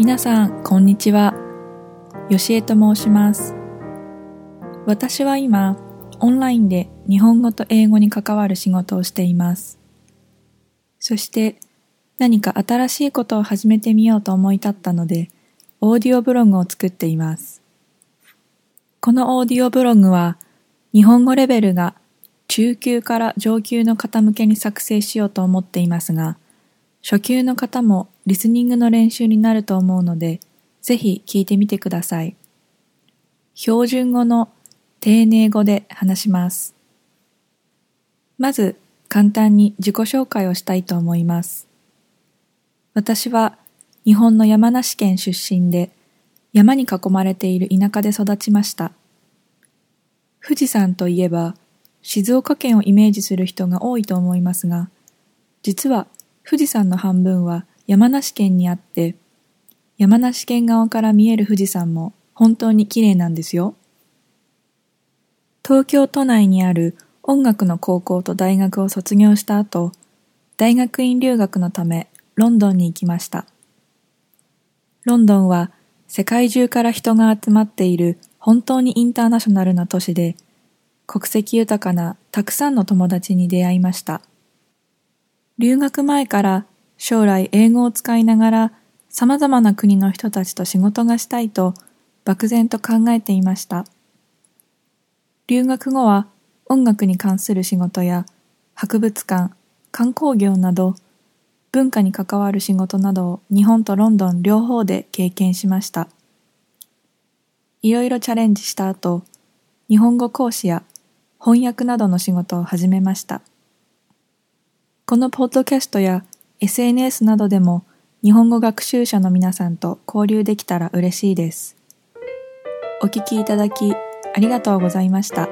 皆さん、こんにちは。よしえと申します。私は今、オンラインで日本語と英語に関わる仕事をしています。そして、何か新しいことを始めてみようと思い立ったので、オーディオブログを作っています。このオーディオブログは、日本語レベルが中級から上級の方向けに作成しようと思っていますが、初級の方もリスニングの練習になると思うので、ぜひ聞いてみてください。標準語の丁寧語で話します。まず、簡単に自己紹介をしたいと思います。私は日本の山梨県出身で、山に囲まれている田舎で育ちました。富士山といえば、静岡県をイメージする人が多いと思いますが、実は富士山の半分は山梨県にあって、山梨県側から見える富士山も本当に綺麗なんですよ。東京都内にある音楽の高校と大学を卒業した後、大学院留学のためロンドンに行きました。ロンドンは世界中から人が集まっている本当にインターナショナルな都市で、国籍豊かなたくさんの友達に出会いました。留学前から将来英語を使いながら様々な国の人たちと仕事がしたいと漠然と考えていました。留学後は音楽に関する仕事や博物館、観光業など文化に関わる仕事などを日本とロンドン両方で経験しました。いろいろチャレンジした後、日本語講師や翻訳などの仕事を始めました。このポッドキャストや SNS などでも日本語学習者の皆さんと交流できたら嬉しいです。お聞きいただきありがとうございました。